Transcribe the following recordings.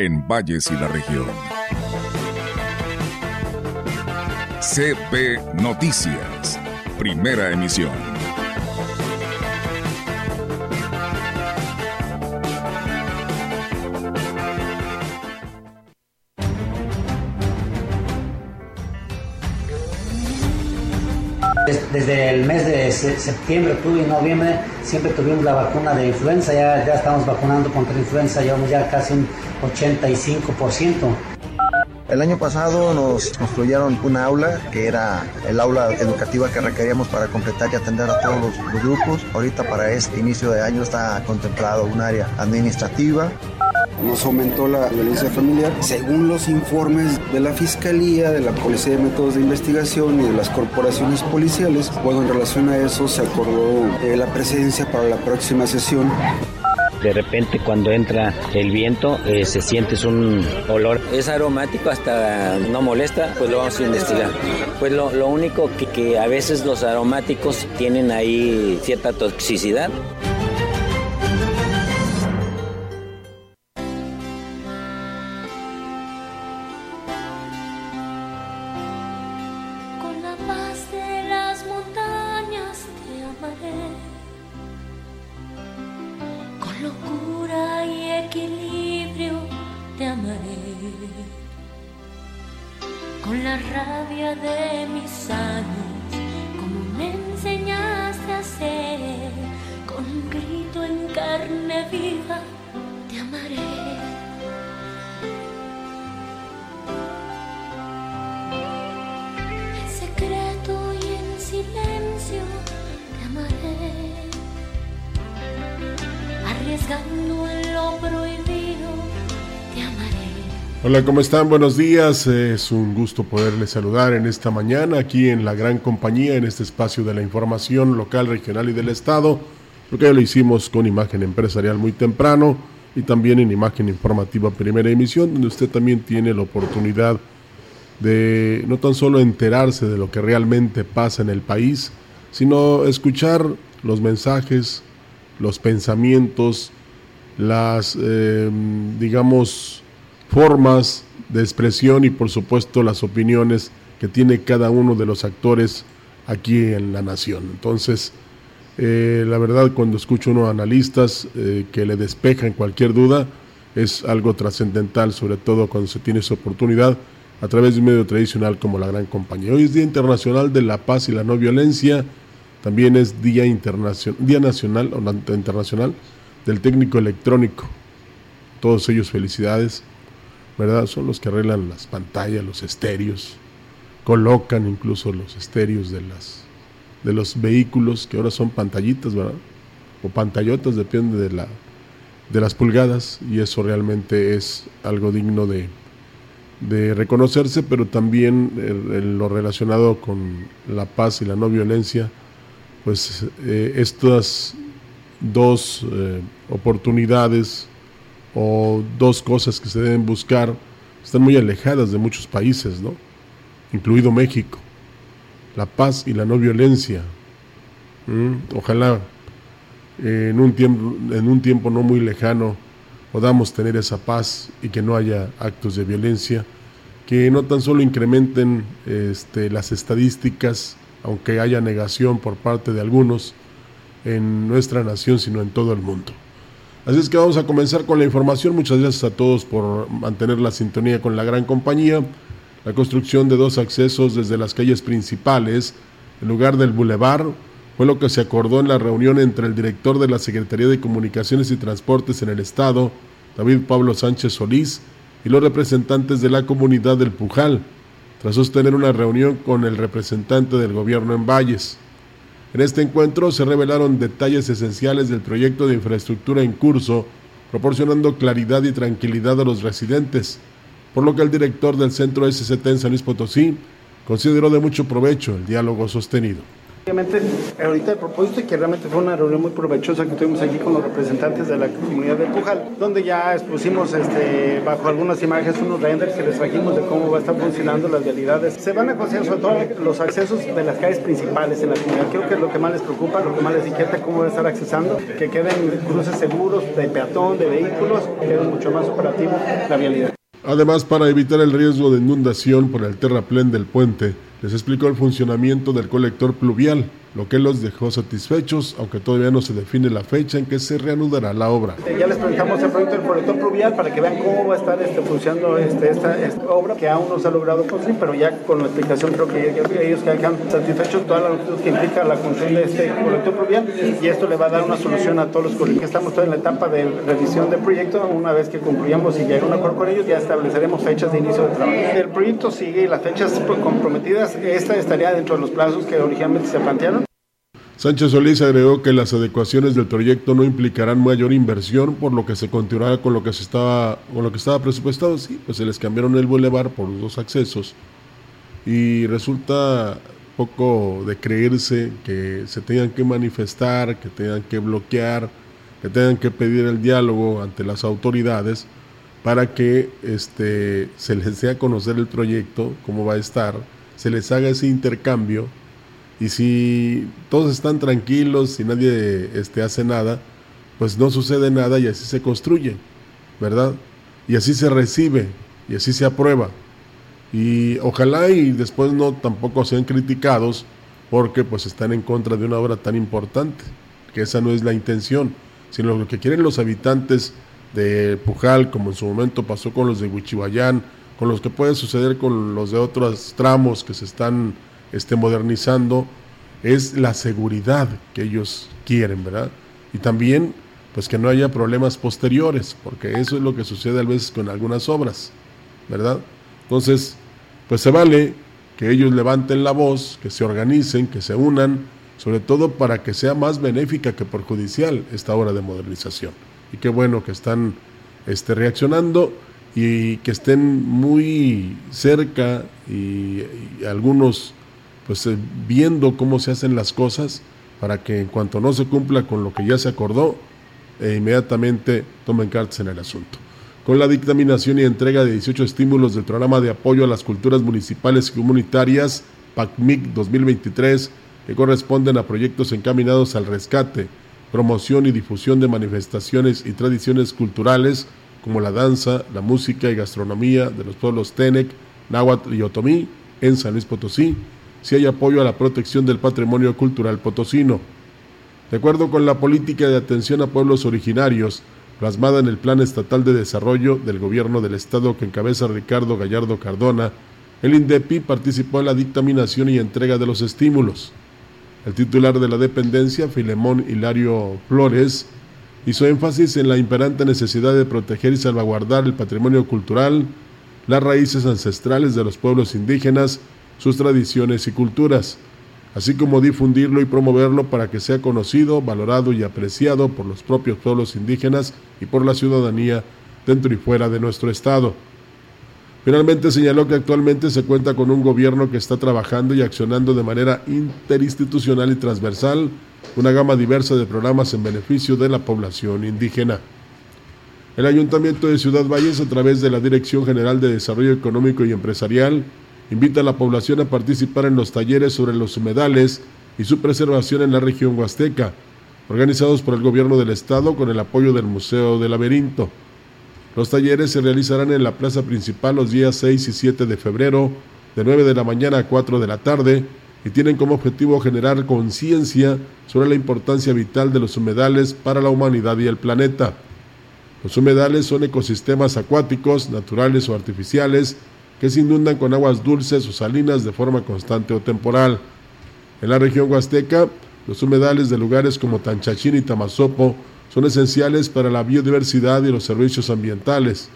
en Valles y la región. CB Noticias, primera emisión. Desde el mes de septiembre, octubre y noviembre siempre tuvimos la vacuna de influenza, ya, ya estamos vacunando contra influenza, llevamos ya casi un 85%. El año pasado nos construyeron una aula que era el aula educativa que requeríamos para completar y atender a todos los, grupos. Ahorita para este inicio de año está contemplado un área administrativa. Nos aumentó la violencia familiar. Según los informes de la Fiscalía, de la Policía de Métodos de Investigación y de las corporaciones policiales, bueno, en relación a eso se acordó eh, la presidencia para la próxima sesión de repente cuando entra el viento eh, se siente un olor. Es aromático, hasta no molesta, pues lo vamos a investigar. Pues lo, lo único que, que a veces los aromáticos tienen ahí cierta toxicidad locura y equilibrio te amaré. Con la rabia de mis años, como me enseñaste a hacer, con un grito en carne viva te amaré. Hola, ¿cómo están? Buenos días. Es un gusto poderles saludar en esta mañana aquí en la gran compañía, en este espacio de la información local, regional y del Estado, porque ya lo hicimos con imagen empresarial muy temprano y también en imagen informativa primera emisión, donde usted también tiene la oportunidad de no tan solo enterarse de lo que realmente pasa en el país, sino escuchar los mensajes, los pensamientos, las, eh, digamos, formas de expresión y por supuesto las opiniones que tiene cada uno de los actores aquí en la nación. Entonces, eh, la verdad cuando escucho unos analistas eh, que le despejan cualquier duda, es algo trascendental, sobre todo cuando se tiene esa oportunidad a través de un medio tradicional como la Gran Compañía. Hoy es Día Internacional de la Paz y la No Violencia, también es Día, Día Nacional o Internacional del Técnico Electrónico. Todos ellos felicidades. ¿verdad? Son los que arreglan las pantallas, los estéreos, colocan incluso los estéreos de las de los vehículos que ahora son pantallitas, ¿verdad? O pantallotas, depende de la de las pulgadas y eso realmente es algo digno de, de reconocerse, pero también lo relacionado con la paz y la no violencia, pues eh, estas dos eh, oportunidades o dos cosas que se deben buscar están muy alejadas de muchos países, ¿no? Incluido México. La paz y la no violencia. Mm, ojalá en, un tiempo, en un tiempo no muy lejano podamos tener esa paz y que no haya actos de violencia que no tan solo incrementen este, las estadísticas, aunque haya negación por parte de algunos en nuestra nación, sino en todo el mundo. Así es que vamos a comenzar con la información. Muchas gracias a todos por mantener la sintonía con la gran compañía. La construcción de dos accesos desde las calles principales, en lugar del bulevar, fue lo que se acordó en la reunión entre el director de la Secretaría de Comunicaciones y Transportes en el Estado, David Pablo Sánchez Solís, y los representantes de la comunidad del Pujal, tras sostener una reunión con el representante del gobierno en Valles. En este encuentro se revelaron detalles esenciales del proyecto de infraestructura en curso proporcionando claridad y tranquilidad a los residentes, por lo que el director del centro SCT en San Luis Potosí consideró de mucho provecho el diálogo sostenido. Obviamente, ahorita el propósito que realmente fue una reunión muy provechosa que tuvimos aquí con los representantes de la comunidad de Pujal, donde ya expusimos este, bajo algunas imágenes unos renders que les trajimos de cómo va a estar funcionando las realidades. Se van a considerar sobre todo los accesos de las calles principales en la comunidad. Creo que es lo que más les preocupa, lo que más les inquieta, cómo van a estar accesando, que queden cruces seguros de peatón, de vehículos, que mucho más operativo la realidad. Además, para evitar el riesgo de inundación por el terraplén del puente, les explicó el funcionamiento del colector pluvial, lo que los dejó satisfechos, aunque todavía no se define la fecha en que se reanudará la obra. Ya les presentamos el proyecto del colector pluvial para que vean cómo va a estar este, funcionando este, esta, obra, que aún no se ha logrado construir, pero ya con la explicación creo que ellos quedan satisfechos toda la longitud que implica la construcción de este colector pluvial y esto le va a dar una solución a todos los colectores. Estamos todavía en la etapa de revisión del proyecto, una vez que concluyamos y llegue un acuerdo con ellos, ya estableceremos fechas de inicio de trabajo. El proyecto sigue y las fechas comprometidas, esta estaría dentro de los plazos que originalmente se plantearon. Sánchez Solís agregó que las adecuaciones del proyecto no implicarán mayor inversión, por lo que se continuará con lo que se estaba, con lo que estaba presupuestado. Sí, pues se les cambiaron el bulevar por dos accesos. Y resulta poco de creerse que se tengan que manifestar, que tengan que bloquear, que tengan que pedir el diálogo ante las autoridades para que este, se les dé a conocer el proyecto, cómo va a estar, se les haga ese intercambio y si todos están tranquilos, si nadie este, hace nada, pues no sucede nada y así se construye, ¿verdad? Y así se recibe y así se aprueba. Y ojalá y después no tampoco sean criticados porque pues están en contra de una obra tan importante, que esa no es la intención, sino lo que quieren los habitantes de Pujal, como en su momento pasó con los de Huichihuayán, con los que puede suceder con los de otros tramos que se están esté modernizando, es la seguridad que ellos quieren, ¿verdad? Y también, pues que no haya problemas posteriores, porque eso es lo que sucede a veces con algunas obras, ¿verdad? Entonces, pues se vale que ellos levanten la voz, que se organicen, que se unan, sobre todo para que sea más benéfica que perjudicial esta obra de modernización. Y qué bueno que están este, reaccionando y que estén muy cerca y algunos pues eh, viendo cómo se hacen las cosas para que en cuanto no se cumpla con lo que ya se acordó, e inmediatamente tomen cartas en el asunto. Con la dictaminación y entrega de 18 estímulos del programa de apoyo a las culturas municipales y comunitarias PACMIC 2023, que corresponden a proyectos encaminados al rescate, promoción y difusión de manifestaciones y tradiciones culturales como la danza, la música y gastronomía de los pueblos Tenec, Náhuatl y Otomí en San Luis Potosí, si hay apoyo a la protección del patrimonio cultural potosino. De acuerdo con la política de atención a pueblos originarios, plasmada en el Plan Estatal de Desarrollo del Gobierno del Estado que encabeza Ricardo Gallardo Cardona, el INDEPI participó en la dictaminación y entrega de los estímulos. El titular de la dependencia, Filemón Hilario Flores, hizo énfasis en la imperante necesidad de proteger y salvaguardar el patrimonio cultural, las raíces ancestrales de los pueblos indígenas sus tradiciones y culturas, así como difundirlo y promoverlo para que sea conocido, valorado y apreciado por los propios pueblos indígenas y por la ciudadanía dentro y fuera de nuestro Estado. Finalmente señaló que actualmente se cuenta con un gobierno que está trabajando y accionando de manera interinstitucional y transversal una gama diversa de programas en beneficio de la población indígena. El Ayuntamiento de Ciudad Valles, a través de la Dirección General de Desarrollo Económico y Empresarial, invita a la población a participar en los talleres sobre los humedales y su preservación en la región huasteca, organizados por el gobierno del estado con el apoyo del Museo del Laberinto. Los talleres se realizarán en la plaza principal los días 6 y 7 de febrero, de 9 de la mañana a 4 de la tarde, y tienen como objetivo generar conciencia sobre la importancia vital de los humedales para la humanidad y el planeta. Los humedales son ecosistemas acuáticos, naturales o artificiales, que se inundan con aguas dulces o salinas de forma constante o temporal. En la región huasteca, los humedales de lugares como Tanchachín y Tamazopo son esenciales para la biodiversidad y los servicios ambientales.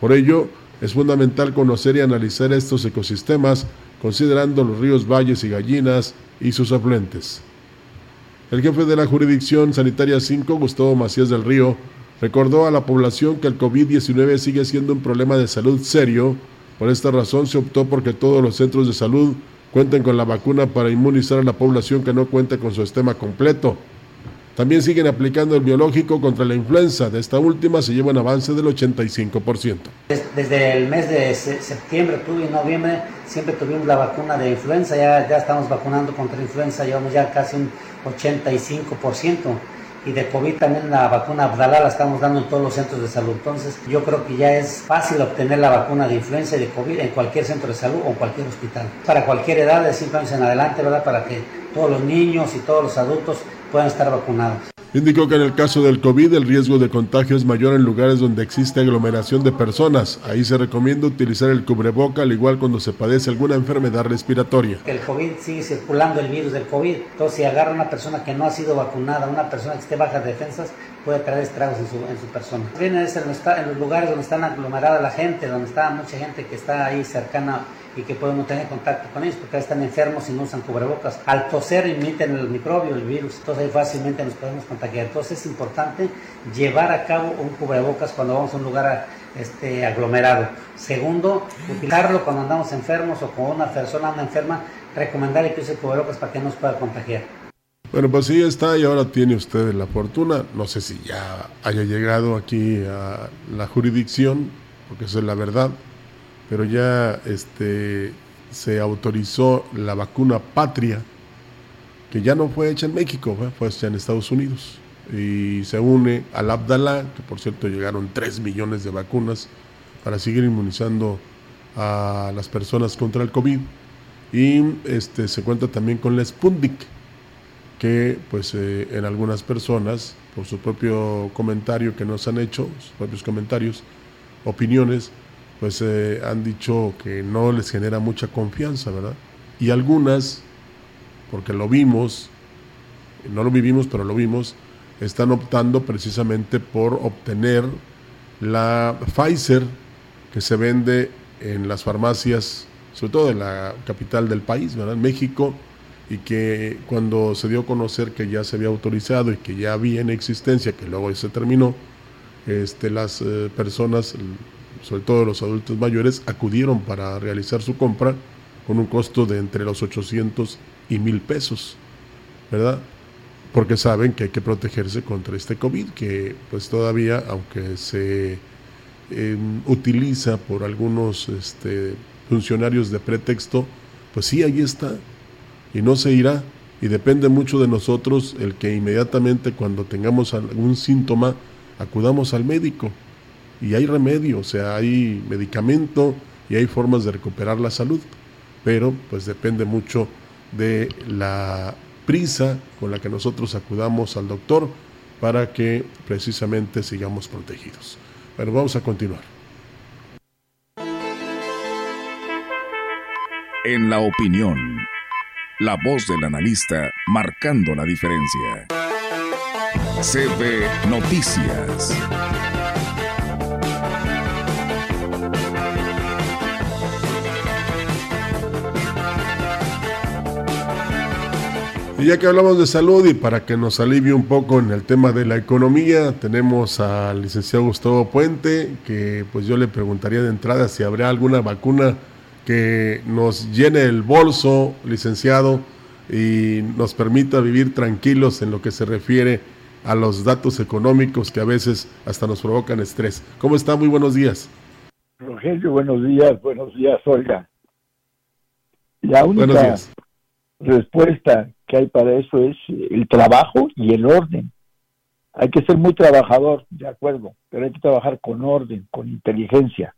Por ello, es fundamental conocer y analizar estos ecosistemas considerando los ríos, valles y gallinas y sus afluentes. El jefe de la jurisdicción sanitaria 5, Gustavo Macías del Río, Recordó a la población que el COVID-19 sigue siendo un problema de salud serio. Por esta razón se optó porque todos los centros de salud cuenten con la vacuna para inmunizar a la población que no cuente con su esquema completo. También siguen aplicando el biológico contra la influenza. De esta última se lleva un avance del 85%. Desde el mes de septiembre, octubre y noviembre siempre tuvimos la vacuna de influenza. Ya, ya estamos vacunando contra influenza, llevamos ya casi un 85% y de COVID también la vacuna Abdala la estamos dando en todos los centros de salud. Entonces yo creo que ya es fácil obtener la vacuna de influenza y de COVID en cualquier centro de salud o en cualquier hospital. Para cualquier edad, de 5 años en adelante, ¿verdad? Para que todos los niños y todos los adultos puedan estar vacunados. Indicó que en el caso del COVID el riesgo de contagio es mayor en lugares donde existe aglomeración de personas. Ahí se recomienda utilizar el cubreboca al igual cuando se padece alguna enfermedad respiratoria. El COVID sigue circulando, el virus del COVID. Entonces si agarra una persona que no ha sido vacunada, una persona que esté baja de defensas, puede traer estragos en su, en su persona. Viene en los lugares donde está aglomerada la gente, donde está mucha gente que está ahí cercana y que podemos tener contacto con ellos porque están enfermos y no usan cubrebocas. Al toser emiten el microbio, el virus, entonces ahí fácilmente nos podemos contagiar. Entonces es importante llevar a cabo un cubrebocas cuando vamos a un lugar este, aglomerado. Segundo, utilizarlo cuando andamos enfermos o con una persona anda enferma, recomendarle que use cubrebocas para que no nos pueda contagiar. Bueno, pues sí está y ahora tiene usted la fortuna. No sé si ya haya llegado aquí a la jurisdicción, porque eso es la verdad pero ya este, se autorizó la vacuna patria, que ya no fue hecha en México, fue hecha en Estados Unidos. Y se une al Abdala, que por cierto llegaron 3 millones de vacunas para seguir inmunizando a las personas contra el COVID. Y este, se cuenta también con la Sputnik, que pues eh, en algunas personas, por su propio comentario que nos han hecho, sus propios comentarios, opiniones, pues eh, han dicho que no les genera mucha confianza, ¿verdad? Y algunas, porque lo vimos, no lo vivimos, pero lo vimos, están optando precisamente por obtener la Pfizer que se vende en las farmacias, sobre todo en la capital del país, ¿verdad? En México, y que cuando se dio a conocer que ya se había autorizado y que ya había en existencia, que luego se terminó, este, las eh, personas sobre todo los adultos mayores, acudieron para realizar su compra con un costo de entre los 800 y 1000 pesos, ¿verdad? Porque saben que hay que protegerse contra este COVID, que pues todavía, aunque se em, utiliza por algunos este, funcionarios de pretexto, pues sí, ahí está, y no se irá, y depende mucho de nosotros el que inmediatamente cuando tengamos algún síntoma, acudamos al médico, y hay remedio, o sea, hay medicamento y hay formas de recuperar la salud, pero pues depende mucho de la prisa con la que nosotros acudamos al doctor para que precisamente sigamos protegidos. Bueno, vamos a continuar. En la opinión, la voz del analista marcando la diferencia. CB Noticias. Y ya que hablamos de salud y para que nos alivie un poco en el tema de la economía, tenemos al licenciado Gustavo Puente, que pues yo le preguntaría de entrada si habrá alguna vacuna que nos llene el bolso, licenciado, y nos permita vivir tranquilos en lo que se refiere a los datos económicos que a veces hasta nos provocan estrés. ¿Cómo está? Muy buenos días. Rogelio, buenos días, buenos días, Olga. La única respuesta que hay para eso es el trabajo y el orden. Hay que ser muy trabajador, de acuerdo, pero hay que trabajar con orden, con inteligencia.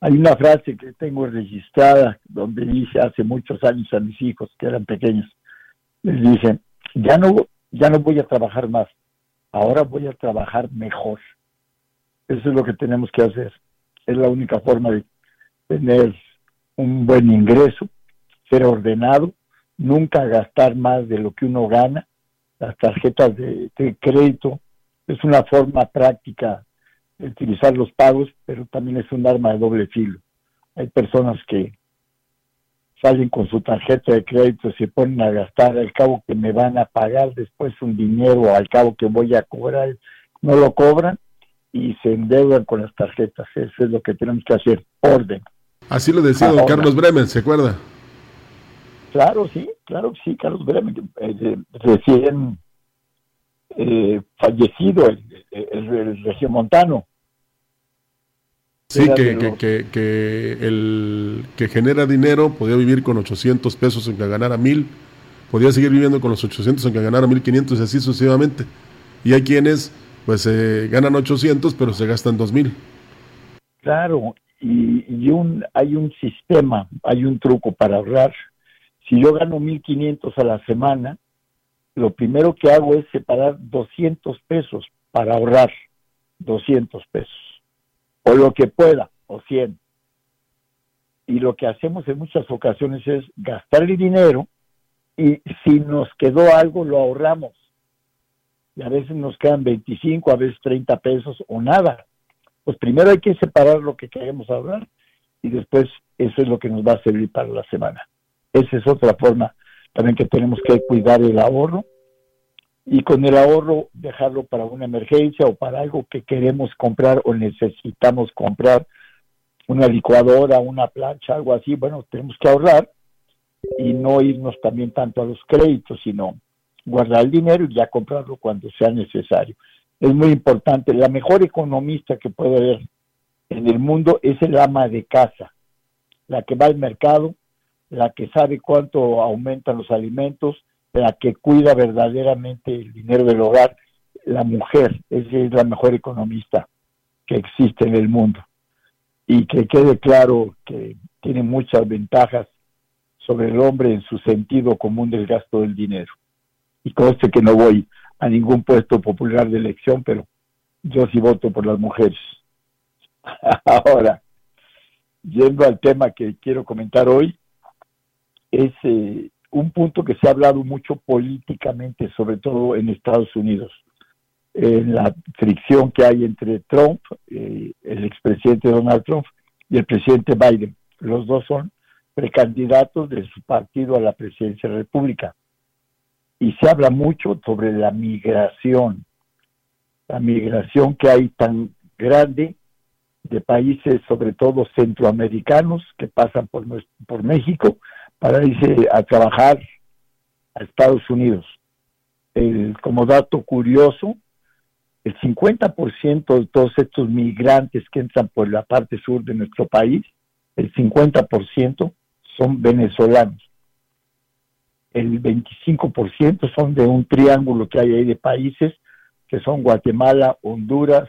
Hay una frase que tengo registrada donde dice hace muchos años a mis hijos que eran pequeños, les dicen, ya no, ya no voy a trabajar más, ahora voy a trabajar mejor. Eso es lo que tenemos que hacer. Es la única forma de tener un buen ingreso, ser ordenado nunca gastar más de lo que uno gana. Las tarjetas de, crédito es una forma práctica de utilizar los pagos, pero también es un arma de doble filo. Hay personas que salen con su tarjeta de crédito, y se ponen a gastar, al cabo que me van a pagar después un dinero, al cabo que voy a cobrar, no lo cobran y se endeudan con las tarjetas. Eso es lo que tenemos que hacer, orden. Así lo decía don Carlos Bremen, ¿se acuerda? Claro, sí, claro que sí, Carlos Bremen, eh, recién eh, fallecido el, el, regiomontano. Sí, que, que, que, el que genera dinero podía vivir con 800 pesos en que ganara mil, podía seguir viviendo con los 800 en que ganara 1500 y así sucesivamente. Y hay quienes pues eh, ganan 800 pero se gastan 2000. Claro, y, y un, hay un sistema, hay un truco para ahorrar. Si yo gano 1500 a la semana, lo primero que hago es separar 200 pesos para ahorrar 200 pesos, o lo que pueda, o 100. Y lo que hacemos en muchas ocasiones es gastar el dinero y si nos quedó algo lo ahorramos. Y a veces nos quedan 25, a veces 30 pesos o nada. Pues primero hay que separar lo que queremos ahorrar y después eso es lo que nos va a servir para la semana. Esa es otra forma también que tenemos que cuidar el ahorro y con el ahorro dejarlo para una emergencia o para algo que queremos comprar o necesitamos comprar, una licuadora, una plancha, algo así, bueno, tenemos que ahorrar y no irnos también tanto a los créditos, sino guardar el dinero y ya comprarlo cuando sea necesario. Es muy importante, la mejor economista que puede haber en el mundo es el ama de casa, la que va al mercado, la que sabe cuánto aumentan los alimentos, la que cuida verdaderamente el dinero del hogar, la mujer, es la mejor economista que existe en el mundo. Y que quede claro que tiene muchas ventajas sobre el hombre en su sentido común del gasto del dinero. Y conste que no voy a ningún puesto popular de elección, pero yo sí voto por las mujeres. Ahora, yendo al tema que quiero comentar hoy, es eh, un punto que se ha hablado mucho políticamente, sobre todo en Estados Unidos, en la fricción que hay entre Trump, eh, el expresidente Donald Trump, y el presidente Biden. Los dos son precandidatos de su partido a la presidencia de la República. Y se habla mucho sobre la migración, la migración que hay tan grande de países, sobre todo centroamericanos, que pasan por, por México para irse a trabajar a Estados Unidos. como dato curioso, el 50% de todos estos migrantes que entran por la parte sur de nuestro país, el 50% son venezolanos. El 25% son de un triángulo que hay ahí de países, que son Guatemala, Honduras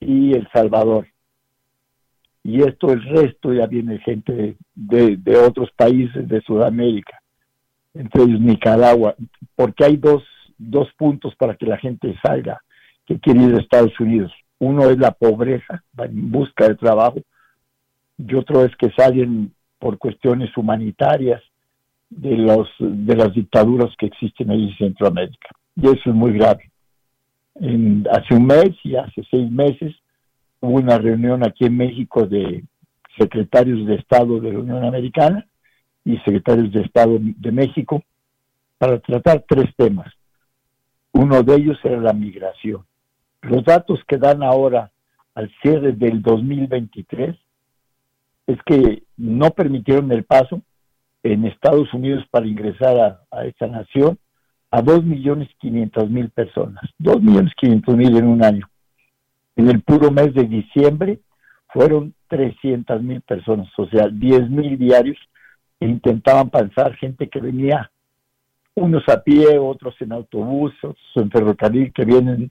y El Salvador y esto el resto ya viene gente de, otros países de Sudamérica, entre ellos Nicaragua, porque hay dos, dos puntos para que la gente salga que quiere ir a Estados Unidos. Uno es la pobreza, en busca de trabajo, y otro es que salen por cuestiones humanitarias de, los, de las dictaduras que existen ahí en Centroamérica. Y eso es muy grave. Hace un mes y hace seis meses hubo una reunión aquí en México de secretarios de Estado de la Unión Americana y secretarios de Estado de México para tratar tres temas. Uno de ellos era la migración. Los datos que dan ahora al cierre del 2023 es que no permitieron el paso en Estados Unidos para ingresar a, a esta nación a 2.500.000 personas. 2.500.000 en un año. En el puro mes de diciembre fueron 300 mil personas, o sea, 10 mil diarios que intentaban pasar gente que venía, unos a pie, otros en autobús, otros en ferrocarril, que vienen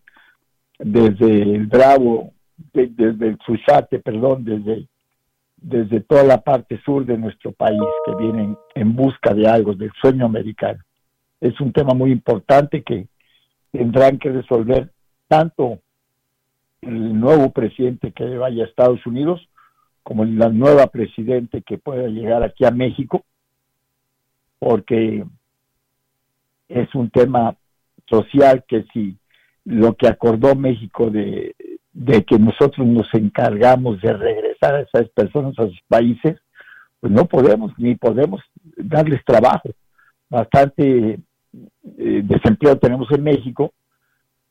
desde el Bravo, desde el Susate, perdón, desde, desde toda la parte sur de nuestro país, que vienen en busca de algo, del sueño americano. Es un tema muy importante que tendrán que resolver tanto el nuevo presidente que vaya a Estados Unidos, como la nueva presidente que pueda llegar aquí a México, porque es un tema social que si lo que acordó México de, de que nosotros nos encargamos de regresar a esas personas a sus países, pues no podemos ni podemos darles trabajo. Bastante eh, desempleo tenemos en México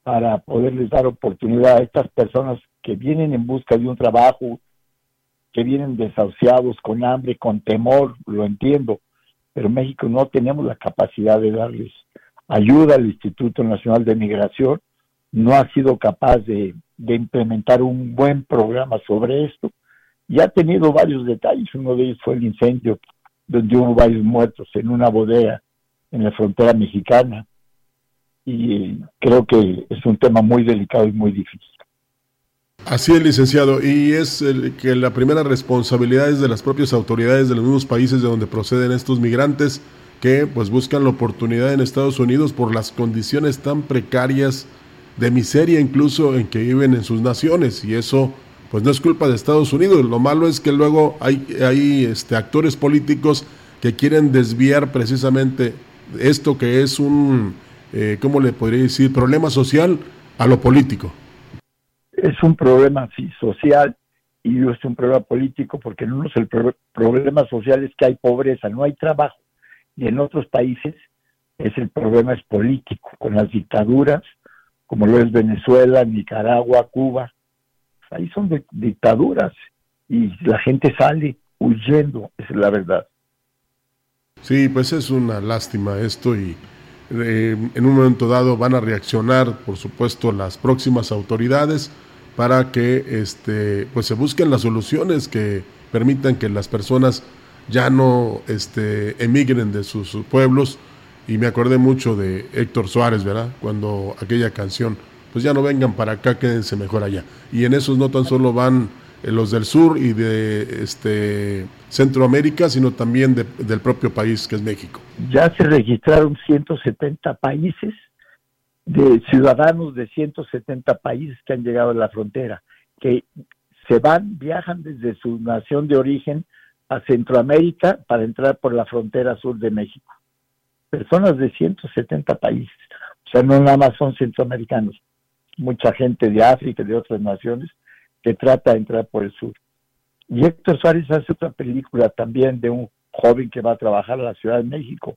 para poderles dar oportunidad a estas personas que vienen en busca de un trabajo, que vienen desahuciados, con hambre, con temor, lo entiendo, pero México no tenemos la capacidad de darles ayuda al Instituto Nacional de Migración, no ha sido capaz de implementar un buen programa sobre esto y ha tenido varios detalles, uno de ellos fue el incendio donde hubo varios muertos en una bodega en la frontera mexicana y creo que es un tema muy delicado y muy difícil. Así es, licenciado, y es el, que la primera responsabilidad es de las propias autoridades de los mismos países de donde proceden estos migrantes que pues buscan la oportunidad en Estados Unidos por las condiciones tan precarias de miseria incluso en que viven en sus naciones y eso pues no es culpa de Estados Unidos, lo malo es que luego hay, hay este, actores políticos que quieren desviar precisamente esto que es un eh, ¿cómo le podría decir?, problema social a lo político. Es un problema sí, social y es un problema político porque en unos el problema social es que hay pobreza, no hay trabajo. Y en otros países es el problema es político, con las dictaduras, como lo es Venezuela, Nicaragua, Cuba. Ahí son dictaduras y la gente sale huyendo, es la verdad. Sí, pues es una lástima esto y eh, en un momento dado van a reaccionar, por supuesto, las próximas autoridades para que este, pues se busquen las soluciones que permitan que las personas ya no este, emigren de sus pueblos. Y me acordé mucho de Héctor Suárez, ¿verdad? Cuando aquella canción, pues ya no vengan para acá, quédense mejor allá. Y en esos no tan solo van los del sur y de este Centroamérica, sino también del propio país que es México. Ya se registraron 170 países de ciudadanos de 170 países que han llegado a la frontera, que se van, viajan desde su nación de origen a Centroamérica para entrar por la frontera sur de México. Personas de 170 países, o sea, no nada más son centroamericanos, mucha gente de África de otras naciones que trata de entrar por el sur. Y Héctor Suárez hace otra película también de un joven que va a trabajar a la Ciudad de México,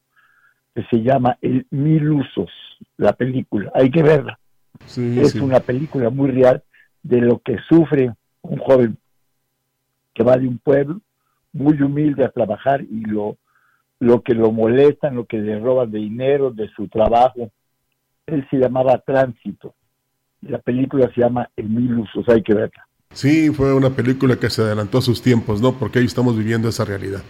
que se llama El Mil Usos, la película. Hay que verla. es una película muy real de lo que sufre un joven que va de un pueblo muy humilde a trabajar y lo, lo que lo molestan, lo que le roban de dinero, de su trabajo. Él se llamaba Tránsito. La película se llama El Mil Usos, hay que verla. Sí, fue una película que se adelantó a sus tiempos, ¿no? Porque ahí estamos viviendo esa realidad.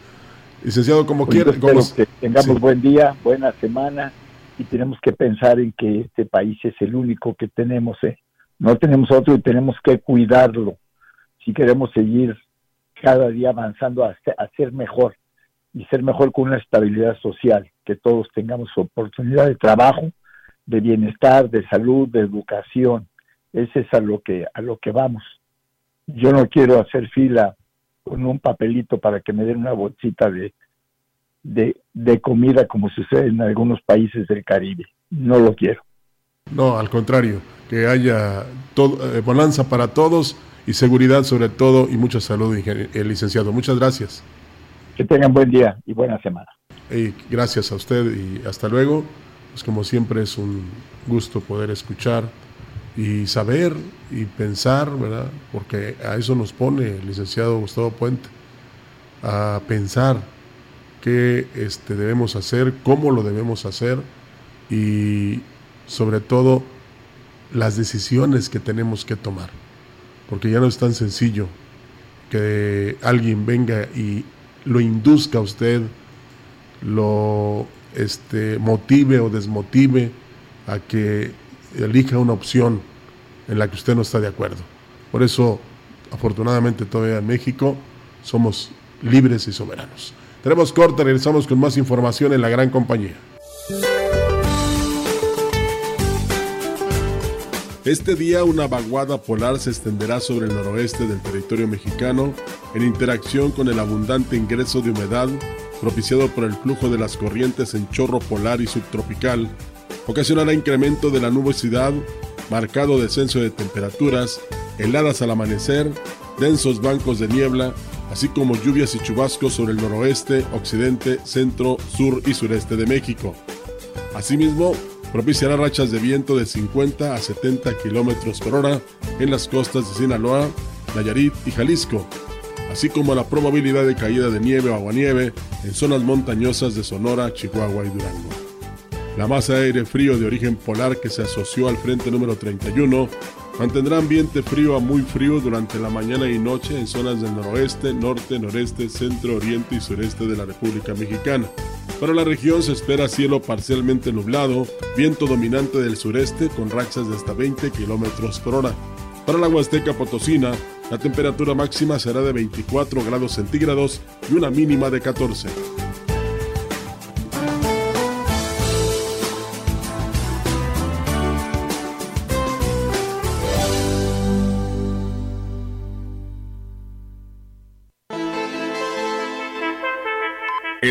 Licenciado, como pues quiera. Como... Que tengamos buen día, buena semana y tenemos que pensar en que este país es el único que tenemos, ¿eh? No tenemos otro y tenemos que cuidarlo si queremos seguir cada día avanzando a, a ser mejor y ser mejor con una estabilidad social, que todos tengamos oportunidad de trabajo, de bienestar, de salud, de educación. Ese es a lo que a lo que vamos. Yo no quiero hacer fila con un papelito para que me den una bolsita de, de, comida como sucede en algunos países del Caribe. No lo quiero. No, al contrario, que haya todo, eh, bonanza para todos y seguridad sobre todo y mucha salud, el eh, licenciado. Muchas gracias. Que tengan buen día y buena semana. Y gracias a usted y hasta luego. Pues como siempre es un gusto poder escuchar y saber y pensar, ¿verdad? Porque a eso nos pone el licenciado Gustavo Puente, a pensar qué este, debemos hacer, cómo lo debemos hacer y sobre todo las decisiones que tenemos que tomar. Porque ya no es tan sencillo que alguien venga y lo induzca a usted, lo este, motive o desmotive a que elija una opción en la que usted no está de acuerdo. Por eso, afortunadamente todavía en México somos libres y soberanos. Tenemos corte, regresamos con más información en la gran compañía. Este día una vaguada polar se extenderá sobre el noroeste del territorio mexicano en interacción con el abundante ingreso de humedad propiciado por el flujo de las corrientes en chorro polar y subtropical ocasionará incremento de la nubosidad, marcado descenso de temperaturas, heladas al amanecer, densos bancos de niebla, así como lluvias y chubascos sobre el noroeste, occidente, centro, sur y sureste de México. Asimismo, propiciará rachas de viento de 50 a 70 kilómetros por hora en las costas de Sinaloa, Nayarit y Jalisco, así como la probabilidad de caída de nieve o aguanieve en zonas montañosas de Sonora, Chihuahua y Durango. La masa de aire frío de origen polar que se asoció al frente número 31 mantendrá ambiente frío a muy frío durante la mañana y noche en zonas del noroeste, norte, noreste, centro, oriente y sureste de la República Mexicana. Para la región se espera cielo parcialmente nublado, viento dominante del sureste con rachas de hasta 20 kilómetros por hora. Para la Huasteca Potosina, la temperatura máxima será de 24 grados centígrados y una mínima de 14.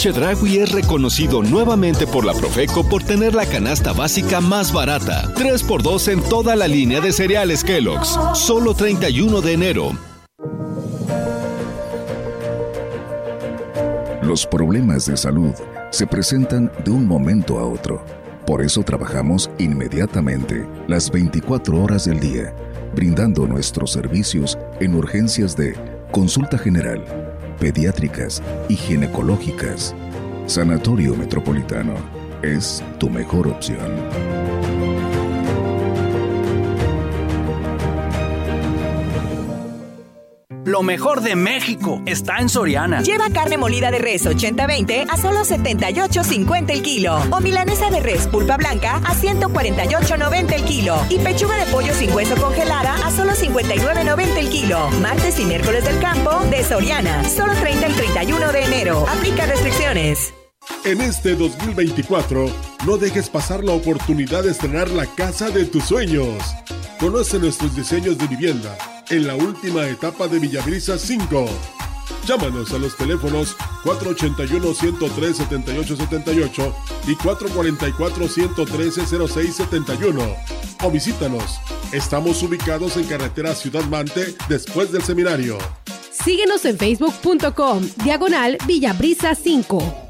Chedragui es reconocido nuevamente por la Profeco por tener la canasta básica más barata. 3x2 en toda la línea de cereales Kellogg's. Solo 31 de enero. Los problemas de salud se presentan de un momento a otro. Por eso trabajamos inmediatamente, las 24 horas del día, brindando nuestros servicios en urgencias de consulta general pediátricas y ginecológicas. Sanatorio Metropolitano es tu mejor opción. Lo mejor de México está en Soriana. Lleva carne molida de res 80-20 a solo 78.50 el kilo. O milanesa de res pulpa blanca a 148.90 el kilo. Y pechuga de pollo sin hueso congelada a solo 59.90 el kilo. Martes y miércoles del campo de Soriana. Solo 30 el 31 de enero. Aplica restricciones. En este 2024, no dejes pasar la oportunidad de estrenar la casa de tus sueños. Conoce nuestros diseños de vivienda en la última etapa de Villabrisa 5. Llámanos a los teléfonos 481-103-7878 y 444-113-0671 o visítanos. Estamos ubicados en carretera Ciudad Mante después del seminario. Síguenos en facebook.com, diagonal Villabrisa 5.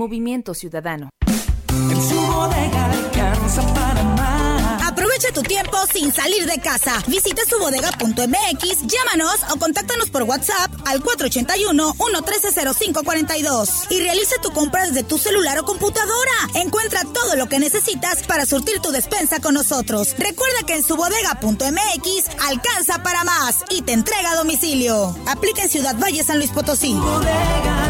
Movimiento Ciudadano. En su bodega alcanza para más. Aprovecha tu tiempo sin salir de casa. Visita subodega.mx, llámanos o contáctanos por WhatsApp al 481-113-0542 y realiza tu compra desde tu celular o computadora. Encuentra todo lo que necesitas para surtir tu despensa con nosotros. Recuerda que en subodega.mx alcanza para más y te entrega a domicilio. Aplica en Ciudad Valle, San Luis Potosí. Bodega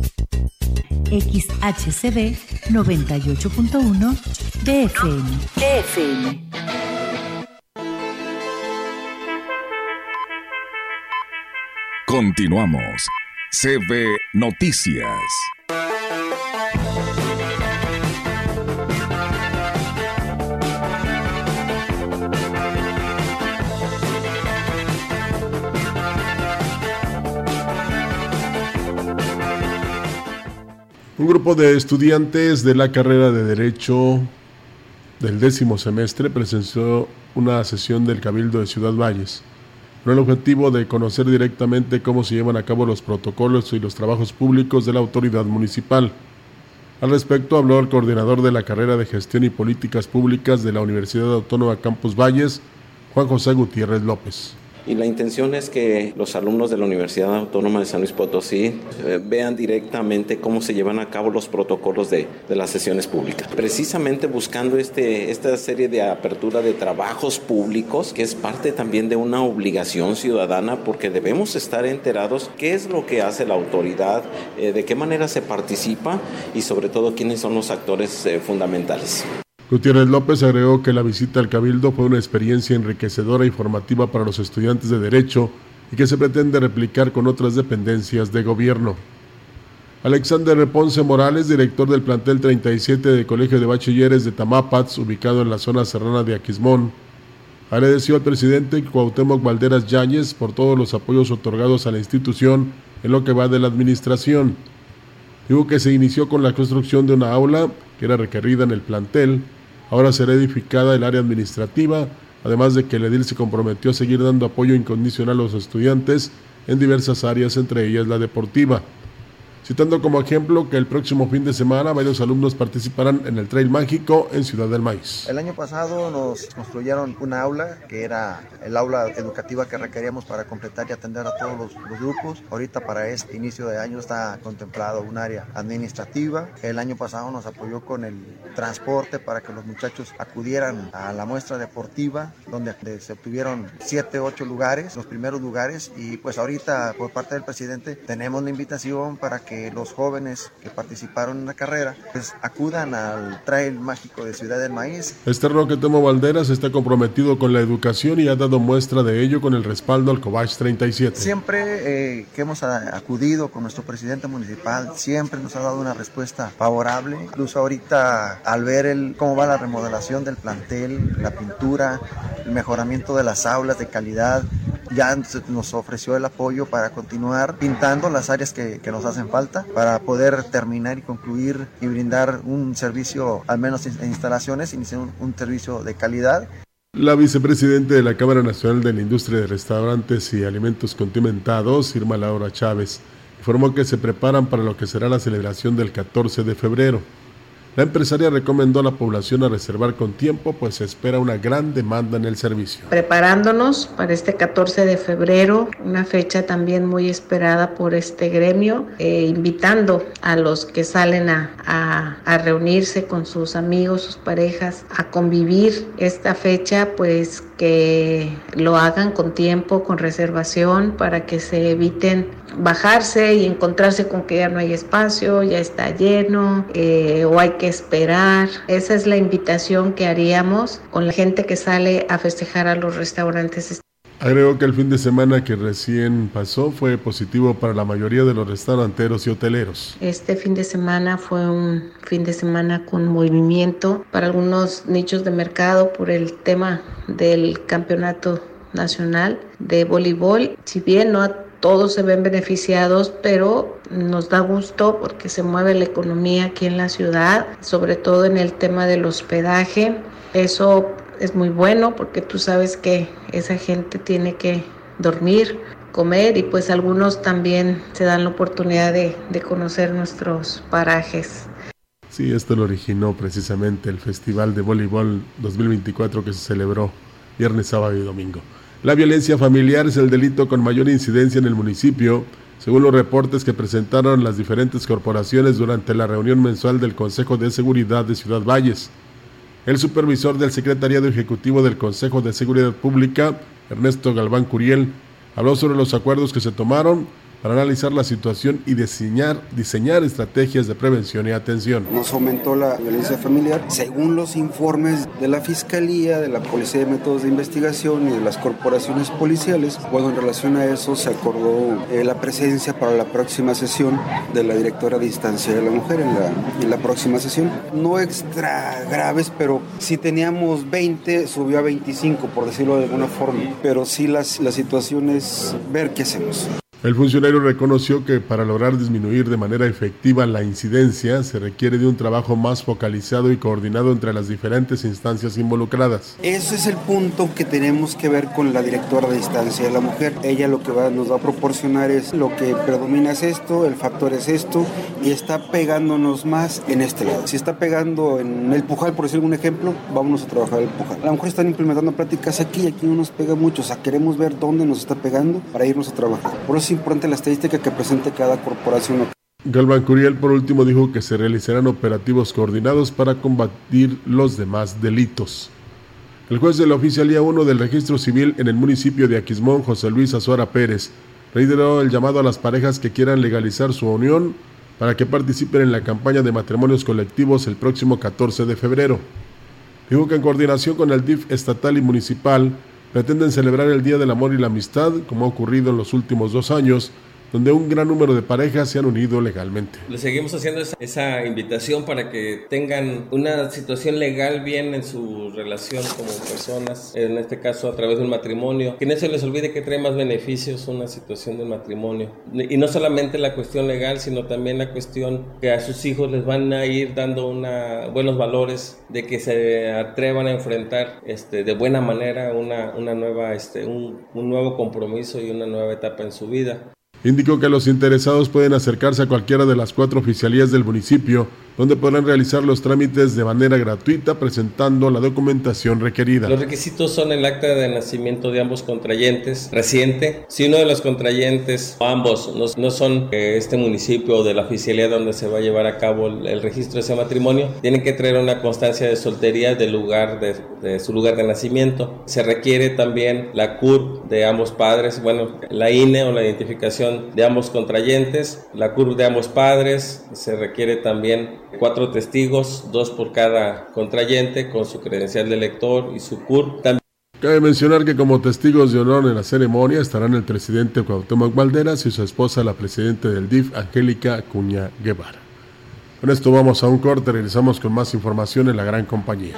XHCB 98.1 DFM. DFM. Continuamos. CB Noticias. Un grupo de estudiantes de la carrera de Derecho del décimo semestre presenció una sesión del Cabildo de Ciudad Valles con el objetivo de conocer directamente cómo se llevan a cabo los protocolos y los trabajos públicos de la autoridad municipal. Al respecto habló el coordinador de la carrera de Gestión y Políticas Públicas de la Universidad Autónoma Campus Valles, Juan José Gutiérrez López. Y la intención es que los alumnos de la Universidad Autónoma de San Luis Potosí eh, vean directamente cómo se llevan a cabo los protocolos de, de, las sesiones públicas. Precisamente buscando este, esta serie de apertura de trabajos públicos, que es parte también de una obligación ciudadana, porque debemos estar enterados qué es lo que hace la autoridad, eh, de qué manera se participa y sobre todo quiénes son los actores eh, fundamentales. Gutiérrez López agregó que la visita al Cabildo fue una experiencia enriquecedora y formativa para los estudiantes de Derecho y que se pretende replicar con otras dependencias de gobierno. Alexander Ponce Morales, director del plantel 37 del Colegio de Bachilleres de Tamapats, ubicado en la zona serrana de Aquismón, agradeció al presidente Cuauhtémoc Valderas Yáñez por todos los apoyos otorgados a la institución en lo que va de la administración. Dijo que se inició con la construcción de una aula que era requerida en el plantel, Ahora será edificada el área administrativa, además de que el edil se comprometió a seguir dando apoyo incondicional a los estudiantes en diversas áreas, entre ellas la deportiva citando como ejemplo que el próximo fin de semana varios alumnos participarán en el Trail Mágico en Ciudad del Maíz. El año pasado nos construyeron una aula que era el aula educativa que requeríamos para completar y atender a todos los, los grupos. Ahorita para este inicio de año está contemplado un área administrativa. El año pasado nos apoyó con el transporte para que los muchachos acudieran a la muestra deportiva donde se obtuvieron 7, 8 lugares, los primeros lugares y pues ahorita por parte del presidente tenemos la invitación para que que los jóvenes que participaron en la carrera pues acudan al trail mágico de Ciudad del Maíz. Este Roque Temo Valderas está comprometido con la educación y ha dado muestra de ello con el respaldo al Cobach 37. Siempre eh, que hemos acudido con nuestro presidente municipal, siempre nos ha dado una respuesta favorable. Incluso ahorita al ver el, cómo va la remodelación del plantel, la pintura, el mejoramiento de las aulas de calidad, ya nos ofreció el apoyo para continuar pintando las áreas que, que, nos hacen falta para poder terminar y concluir y brindar un servicio, al menos en instalaciones, un, un servicio de calidad. La vicepresidenta de la Cámara Nacional de la Industria de Restaurantes y Alimentos Condimentados, Irma Laura Chávez, informó que se preparan para lo que será la celebración del 14 de febrero. La empresaria recomendó a la población a reservar con tiempo, pues se espera una gran demanda en el servicio. Preparándonos para este 14 de febrero, una fecha también muy esperada por este gremio, eh, invitando a los que salen a, a, a, reunirse con sus amigos, sus parejas, a convivir esta fecha, pues que lo hagan con tiempo, con reservación, para que se eviten bajarse y encontrarse con que ya no hay espacio, ya está lleno eh, o hay que esperar. Esa es la invitación que haríamos con la gente que sale a festejar a los restaurantes. Agregó que el fin de semana que recién pasó fue positivo para la mayoría de los restauranteros y hoteleros. Este fin de semana fue un fin de semana con movimiento para algunos nichos de mercado por el tema del campeonato nacional de voleibol. Si bien no todos se ven beneficiados, pero nos da gusto porque se mueve la economía aquí en la ciudad, sobre todo en el tema del hospedaje. Eso es muy bueno porque tú sabes que esa gente tiene que dormir, comer y pues algunos también se dan la oportunidad de, de conocer nuestros parajes. Sí, esto lo originó precisamente el Festival de Voleibol 2024 que se celebró viernes, sábado y domingo. La violencia familiar es el delito con mayor incidencia en el municipio, según los reportes que presentaron las diferentes corporaciones durante la reunión mensual del Consejo de Seguridad de Ciudad Valles. El supervisor del Secretariado Ejecutivo del Consejo de Seguridad Pública, Ernesto Galván Curiel, habló sobre los acuerdos que se tomaron para analizar la situación y diseñar, diseñar estrategias de prevención y atención. Nos aumentó la violencia familiar. Según los informes de la Fiscalía, de la Policía de Métodos de Investigación y de las corporaciones policiales, bueno, en relación a eso se acordó eh, la presencia para la próxima sesión de la directora de instancia de la mujer en la, próxima sesión. No extra graves, pero si teníamos 20, subió a 25, por decirlo de alguna forma. Pero sí las, la situación es ver qué hacemos. El funcionario reconoció que para lograr disminuir de manera efectiva la incidencia se requiere de un trabajo más focalizado y coordinado entre las diferentes instancias involucradas. Ese es el punto que tenemos que ver con la directora de instancia de la mujer. Ella lo que nos va a proporcionar es lo que predomina es esto, el factor es esto y está pegándonos más en este lado. Si está pegando en el Pujal, por decir un ejemplo, vámonos a trabajar el Pujal. A lo mejor están implementando prácticas aquí y aquí no nos pega mucho. O sea, queremos ver dónde nos está pegando para irnos a trabajar. Importante la estadística que presente cada corporación. Galván Curiel, por último, dijo que se realizarán operativos coordinados para combatir los demás delitos. El juez de la Oficialía 1 del Registro Civil en el municipio de Aquismón, José Luis Azuara Pérez, reiteró el llamado a las parejas que quieran legalizar su unión para que participen en la campaña de matrimonios colectivos el próximo 14 de febrero. Dijo que en coordinación con el DIF estatal y municipal pretenden celebrar el Día del Amor y la Amistad, como ha ocurrido en los últimos dos años, donde un gran número de parejas se han unido legalmente. Le seguimos haciendo esa, esa, invitación para que tengan una situación legal bien en su relación como personas, en este caso a través de un matrimonio, que no se les olvide que trae más beneficios una situación del matrimonio. Y no solamente la cuestión legal, sino también la cuestión que a sus hijos les van a ir dando una, buenos valores, de que se atrevan a enfrentar este, de buena manera una, una nueva, este, un, un nuevo compromiso y una nueva etapa en su vida. Indicó que los interesados pueden acercarse a cualquiera de las cuatro oficialías del municipio, donde podrán realizar los trámites de manera gratuita presentando la documentación requerida. Los requisitos son el acta de nacimiento de ambos contrayentes reciente. Si uno de los contrayentes o ambos no, no son de este municipio o de la oficialía donde se va a llevar a cabo el, el registro de ese matrimonio, tienen que traer una constancia de soltería del lugar de, de su lugar de nacimiento. Se requiere también la CURP de ambos padres, bueno, la INE o la identificación de ambos contrayentes, la CURP de ambos padres, se requiere también cuatro testigos, dos por cada contrayente, con su credencial de lector y su CURP. También Cabe mencionar que como testigos de honor en la ceremonia estarán el presidente Cuauhtémoc Valderas y su esposa, la presidenta del DIF, Angélica Acuña Guevara. Con esto vamos a un corte, regresamos con más información en la gran compañía.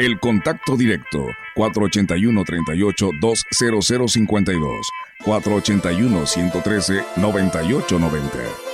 El contacto directo 481-38-20052 481-113-9890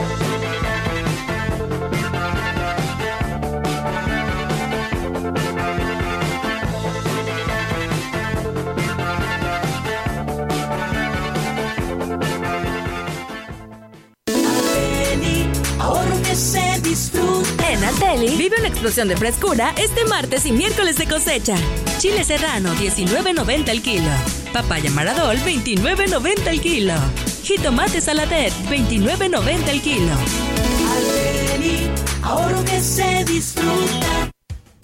vive una explosión de frescura este martes y miércoles de cosecha. Chile serrano, 19.90 el kilo. Papaya maradol, 29.90 el kilo. Jitomate saladet, 29.90 el kilo. Arteli, ahorro que se disfruta.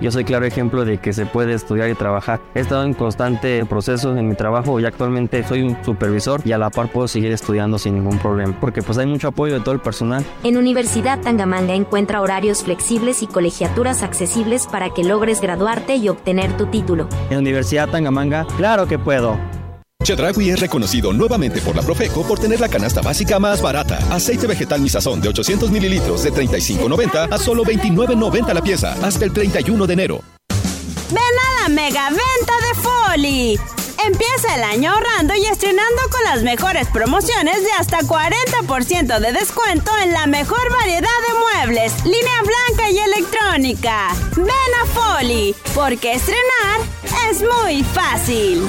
Yo soy claro ejemplo de que se puede estudiar y trabajar. He estado en constante proceso en mi trabajo y actualmente soy un supervisor y a la par puedo seguir estudiando sin ningún problema porque pues hay mucho apoyo de todo el personal. En Universidad Tangamanga encuentra horarios flexibles y colegiaturas accesibles para que logres graduarte y obtener tu título. En Universidad Tangamanga, claro que puedo. Chedragui es reconocido nuevamente por la Profeco por tener la canasta básica más barata. Aceite vegetal Misazón de 800 mililitros de 35.90 a solo 29.90 la pieza hasta el 31 de enero. Ven a la mega venta de Foli. Empieza el año ahorrando y estrenando con las mejores promociones de hasta 40% de descuento en la mejor variedad de muebles, línea blanca y electrónica. Ven a Foli, porque estrenar es muy fácil.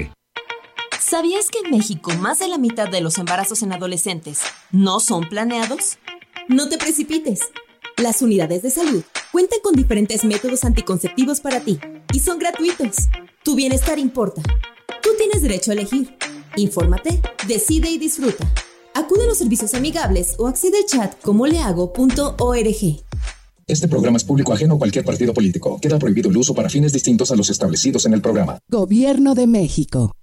¿Sabías que en México más de la mitad de los embarazos en adolescentes no son planeados? No te precipites. Las unidades de salud cuentan con diferentes métodos anticonceptivos para ti y son gratuitos. Tu bienestar importa. Tú tienes derecho a elegir. Infórmate, decide y disfruta. Acude a los servicios amigables o accede al chat comolehago.org. Este programa es público ajeno a cualquier partido político. Queda prohibido el uso para fines distintos a los establecidos en el programa. Gobierno de México.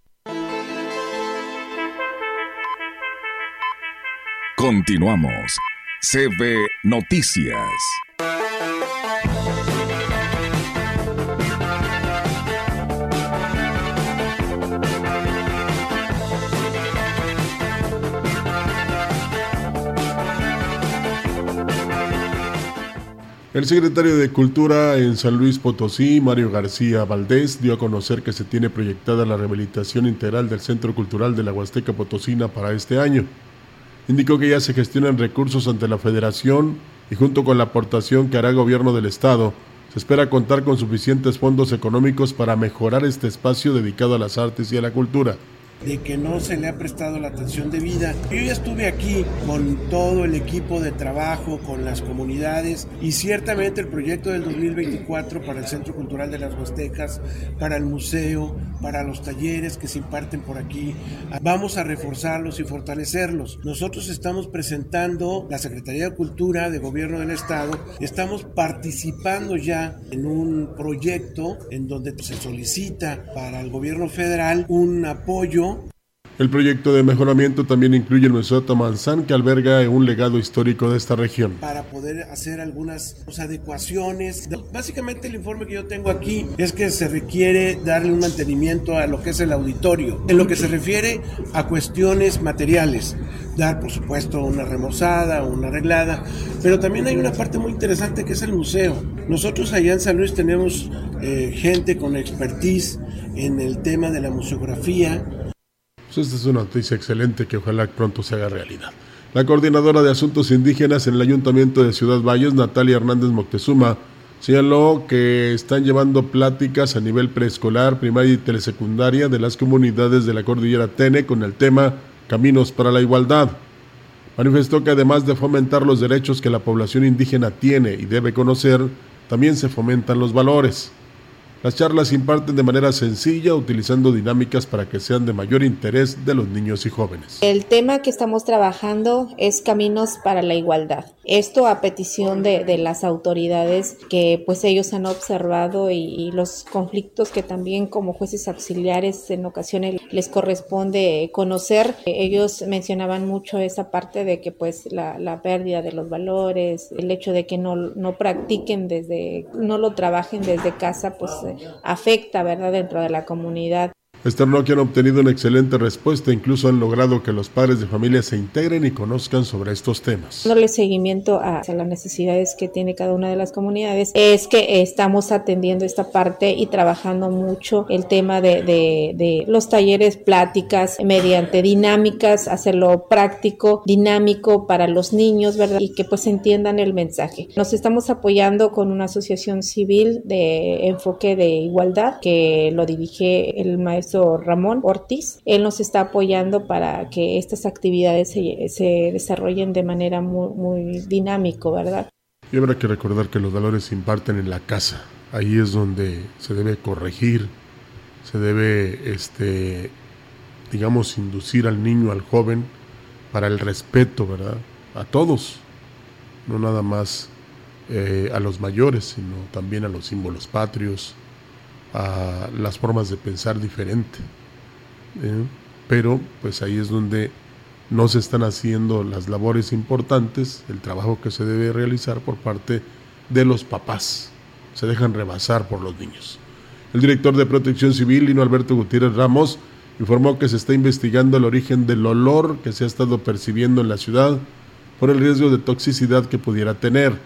Continuamos. CB Noticias. El secretario de Cultura en San Luis Potosí, Mario García Valdés, dio a conocer que se tiene proyectada la rehabilitación integral del Centro Cultural de la Huasteca Potosina para este año. Indicó que ya se gestionan recursos ante la Federación y junto con la aportación que hará el gobierno del Estado, se espera contar con suficientes fondos económicos para mejorar este espacio dedicado a las artes y a la cultura de que no se le ha prestado la atención debida. Yo ya estuve aquí con todo el equipo de trabajo, con las comunidades y ciertamente el proyecto del 2024 para el Centro Cultural de las Huastecas, para el museo, para los talleres que se imparten por aquí, vamos a reforzarlos y fortalecerlos. Nosotros estamos presentando la Secretaría de Cultura de Gobierno del Estado, estamos participando ya en un proyecto en donde se solicita para el gobierno federal un apoyo el proyecto de mejoramiento también incluye el Museo Tamanzán, que alberga un legado histórico de esta región. Para poder hacer algunas pues, adecuaciones. Básicamente el informe que yo tengo aquí es que se requiere darle un mantenimiento a lo que es el auditorio. En lo que se refiere a cuestiones materiales, dar por supuesto una remozada, una arreglada, pero también hay una parte muy interesante que es el museo. Nosotros allá en San Luis tenemos eh, gente con expertise en el tema de la museografía, Pues esta es una noticia excelente que ojalá pronto se haga realidad. La coordinadora de Asuntos Indígenas en el Ayuntamiento de Ciudad Valles, Natalia Hernández Moctezuma, señaló que están llevando pláticas a nivel preescolar, primaria y telesecundaria de las comunidades de la cordillera Tene con el tema Caminos para la Igualdad. Manifestó que además de fomentar los derechos que la población indígena tiene y debe conocer, también se fomentan los valores. Las charlas se imparten de manera sencilla, utilizando dinámicas para que sean de mayor interés de los niños y jóvenes. El tema que estamos trabajando es Caminos para la Igualdad. Esto a petición de, de las autoridades que pues ellos han observado y, y, los conflictos que también como jueces auxiliares en ocasiones les corresponde conocer. Ellos mencionaban mucho esa parte de que pues la, la pérdida de los valores, el hecho de que no, no practiquen desde, no lo trabajen desde casa, pues afecta, ¿verdad?, dentro de la comunidad. Externó que han obtenido una excelente respuesta, incluso han logrado que los padres de familia se integren y conozcan sobre estos temas. Dándole seguimiento a, las necesidades que tiene cada una de las comunidades, es que estamos atendiendo esta parte y trabajando mucho el tema de, de, de los talleres, pláticas, mediante dinámicas, hacerlo práctico, dinámico para los niños, ¿verdad? Y que pues entiendan el mensaje. Nos estamos apoyando con una asociación civil de enfoque de igualdad que lo dirige el Ramón Ortiz. Él nos está apoyando para que estas actividades se, se desarrollen de manera muy, muy dinámico, ¿verdad? Y habrá que recordar que los valores se imparten en la casa. Ahí es donde se debe corregir, se debe, este, digamos, inducir al niño, al joven, para el respeto, ¿verdad? A todos, no nada más eh, a los mayores, sino también a los símbolos patrios, a las formas de pensar diferente. ¿eh? Pero pues ahí es donde no se están haciendo las labores importantes, el trabajo que se debe realizar por parte de los papás. Se dejan rebasar por los niños. El director de Protección Civil, Lino Alberto Gutiérrez Ramos, informó que se está investigando el origen del olor que se ha estado percibiendo en la ciudad por el riesgo de toxicidad que pudiera tener.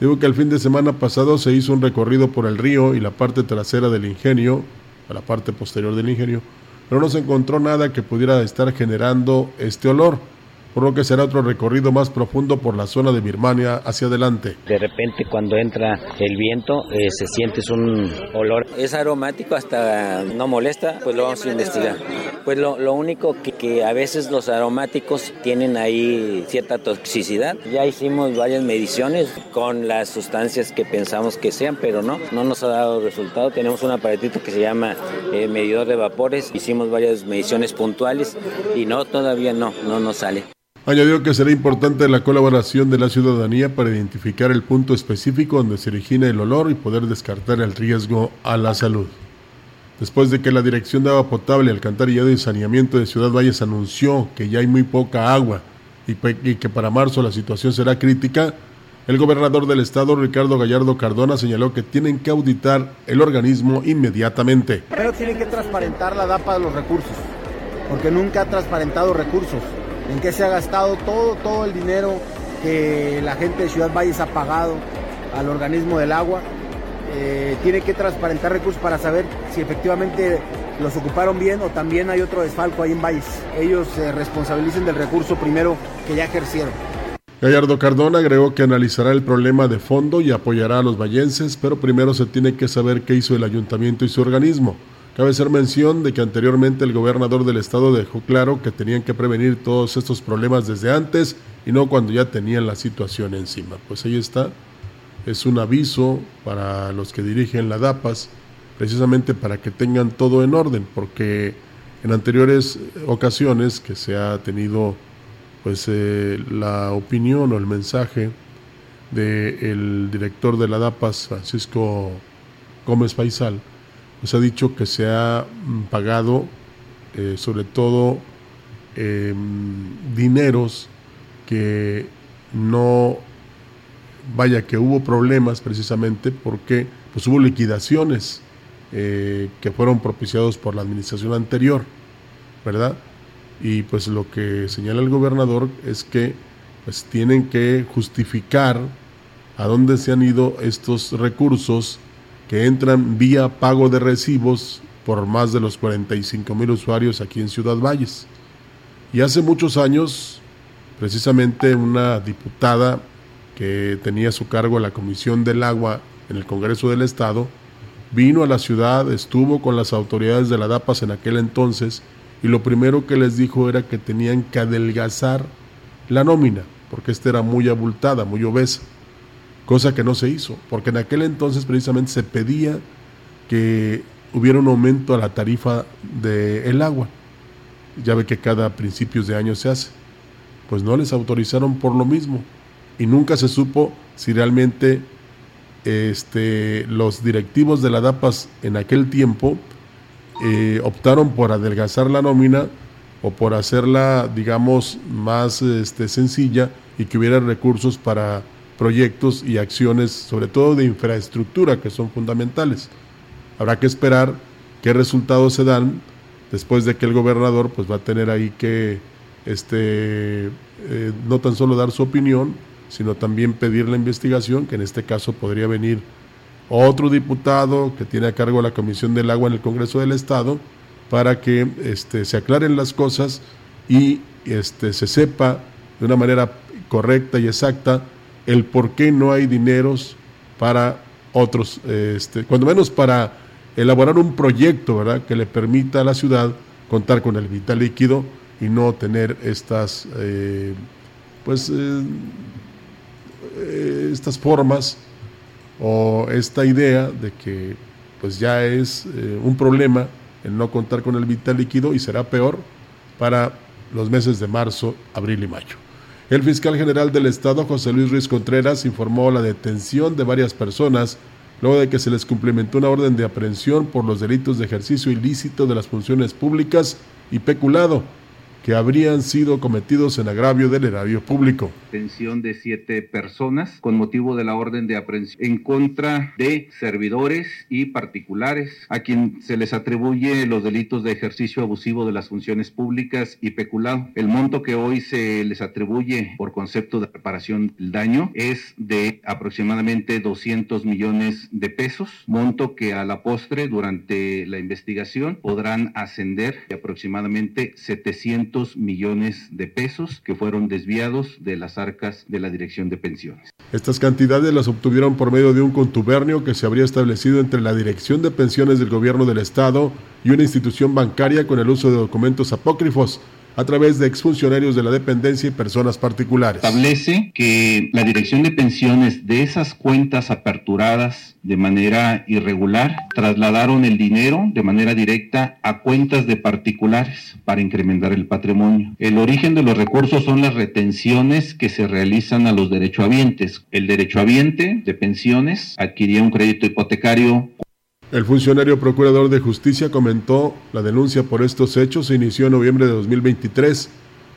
Digo que el fin de semana pasado se hizo un recorrido por el río y la parte trasera del ingenio, la parte posterior del ingenio, pero no se encontró nada que pudiera estar generando este olor por lo que será otro recorrido más profundo por la zona de Birmania hacia adelante. De repente cuando entra el viento eh, se siente un olor. Es aromático, hasta no molesta, pues lo vamos a investigar. Pues lo, único que, que, a veces los aromáticos tienen ahí cierta toxicidad. Ya hicimos varias mediciones con las sustancias que pensamos que sean, pero no, no nos ha dado resultado. Tenemos un aparatito que se llama eh, medidor de vapores. Hicimos varias mediciones puntuales y no, todavía no, no nos sale. Añadió que será importante la colaboración de la ciudadanía para identificar el punto específico donde se origina el olor y poder descartar el riesgo a la salud. Después de que la Dirección de Agua Potable, Alcantarillado y Saneamiento de Ciudad Valles anunció que ya hay muy poca agua y, que para marzo la situación será crítica, el gobernador del estado, Ricardo Gallardo Cardona, señaló que tienen que auditar el organismo inmediatamente. Pero tienen que transparentar la DAPA de los recursos, porque nunca ha transparentado recursos en qué se ha gastado todo, todo el dinero que la gente de Ciudad Valles ha pagado al organismo del agua. Eh, tiene que transparentar recursos para saber si efectivamente los ocuparon bien o también hay otro desfalco ahí en Valles. Ellos se responsabilicen del recurso primero que ya ejercieron. Gallardo Cardona agregó que analizará el problema de fondo y apoyará a los vallenses, pero primero se tiene que saber qué hizo el ayuntamiento y su organismo. Cabe hacer mención de que anteriormente el gobernador del estado dejó claro que tenían que prevenir todos estos problemas desde antes y no cuando ya tenían la situación encima. Pues ahí está, es un aviso para los que dirigen la DAPAS, precisamente para que tengan todo en orden, porque en anteriores ocasiones que se ha tenido pues eh, la opinión o el mensaje del director de la DAPAS, Francisco Gómez Paisal, nos ha dicho que se ha mm, pagado eh, sobre todo eh, dineros que no vaya que hubo problemas precisamente porque pues hubo liquidaciones eh, que fueron propiciados por la administración anterior, ¿verdad? Y pues lo que señala el gobernador es que pues tienen que justificar a dónde se han ido estos recursos que entran vía pago de recibos por más de los 45 mil usuarios aquí en Ciudad Valles. Y hace muchos años, precisamente una diputada que tenía a su cargo la Comisión del Agua en el Congreso del Estado, vino a la ciudad, estuvo con las autoridades de la DAPAS en aquel entonces y lo primero que les dijo era que tenían que adelgazar la nómina, porque esta era muy abultada, muy obesa, cosa que no se hizo, porque en aquel entonces precisamente se pedía que hubiera un aumento a la tarifa del agua. Ya ve que cada principios de año se hace. Pues no les autorizaron por lo mismo y nunca se supo si realmente este, los directivos de la DAPAS en aquel tiempo eh, optaron por adelgazar la nómina o por hacerla, digamos, más este, sencilla y que hubiera recursos para proyectos y acciones, sobre todo de infraestructura, que son fundamentales. Habrá que esperar qué resultados se dan después de que el gobernador pues va a tener ahí que este, eh, no tan solo dar su opinión, sino también pedir la investigación, que en este caso podría venir otro diputado que tiene a cargo la Comisión del Agua en el Congreso del Estado para que este, se aclaren las cosas y este, se sepa de una manera correcta y exacta el por qué no hay dineros para otros, este, cuando menos para elaborar un proyecto ¿verdad? que le permita a la ciudad contar con el vital líquido y no tener estas, eh, pues, eh, eh, estas formas o esta idea de que pues ya es eh, un problema el no contar con el vital líquido y será peor para los meses de marzo, abril y mayo. El fiscal general del estado, José Luis Ruiz Contreras, informó la detención de varias personas luego de que se les cumplimentó una orden de aprehensión por los delitos de ejercicio ilícito de las funciones públicas y peculado que habrían sido cometidos en agravio del erario público. Detención de siete personas con motivo de la orden de aprehensión en contra de servidores y particulares a quien se les atribuye los delitos de ejercicio abusivo de las funciones públicas y peculado. El monto que hoy se les atribuye por concepto de reparación del daño es de aproximadamente 200 millones de pesos, monto que a la postre durante la investigación podrán ascender de aproximadamente 700 millones de pesos que fueron desviados de las arcas de la Dirección de Pensiones. Estas cantidades las obtuvieron por medio de un contubernio que se habría establecido entre la Dirección de Pensiones del Gobierno del Estado y una institución bancaria con el uso de documentos apócrifos a través de exfuncionarios de la dependencia y personas particulares. Establece que la dirección de pensiones de esas cuentas aperturadas de manera irregular trasladaron el dinero de manera directa a cuentas de particulares para incrementar el patrimonio. El origen de los recursos son las retenciones que se realizan a los derechohabientes. El derechohabiente de pensiones adquiría un crédito hipotecario el funcionario procurador de justicia comentó la denuncia por estos hechos se inició en noviembre de 2023